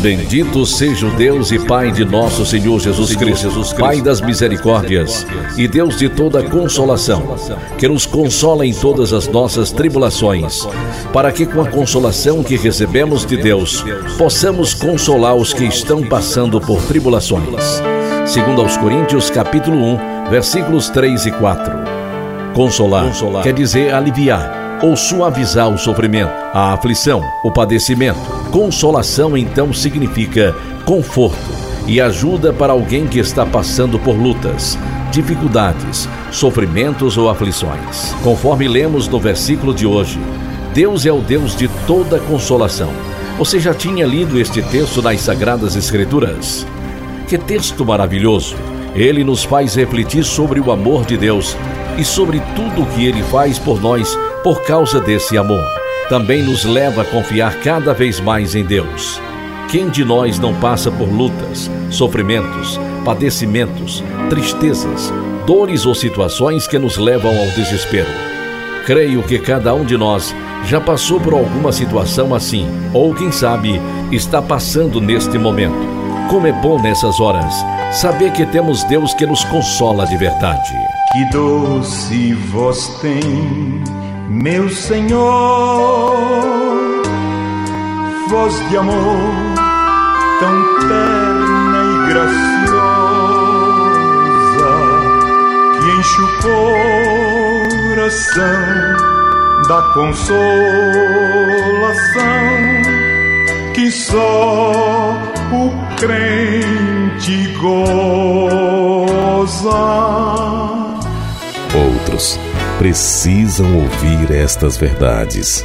Bendito seja o Deus e Pai de nosso Senhor Jesus Cristo, Pai das misericórdias e Deus de toda consolação, que nos consola em todas as nossas tribulações, para que com a consolação que recebemos de Deus, possamos consolar os que estão passando por tribulações. Segundo aos Coríntios, capítulo 1, versículos 3 e 4. Consolar, Consolar. quer dizer aliviar ou suavizar o sofrimento, a aflição, o padecimento. Consolação então significa conforto e ajuda para alguém que está passando por lutas, dificuldades, sofrimentos ou aflições. Conforme lemos no versículo de hoje, Deus é o Deus de toda consolação. Você já tinha lido este texto nas Sagradas Escrituras? Que texto maravilhoso! Ele nos faz refletir sobre o amor de Deus e sobre tudo o que ele faz por nós por causa desse amor. Também nos leva a confiar cada vez mais em Deus. Quem de nós não passa por lutas, sofrimentos, padecimentos, tristezas, dores ou situações que nos levam ao desespero? Creio que cada um de nós já passou por alguma situação assim, ou quem sabe está passando neste momento. Como é bom nessas horas saber que temos Deus que nos consola de verdade. Que doce voz tem meu Senhor, voz de amor tão terna e graciosa que enche o coração da consolação que só o crente goza. Outros precisam ouvir estas verdades.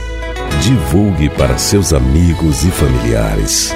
Divulgue para seus amigos e familiares.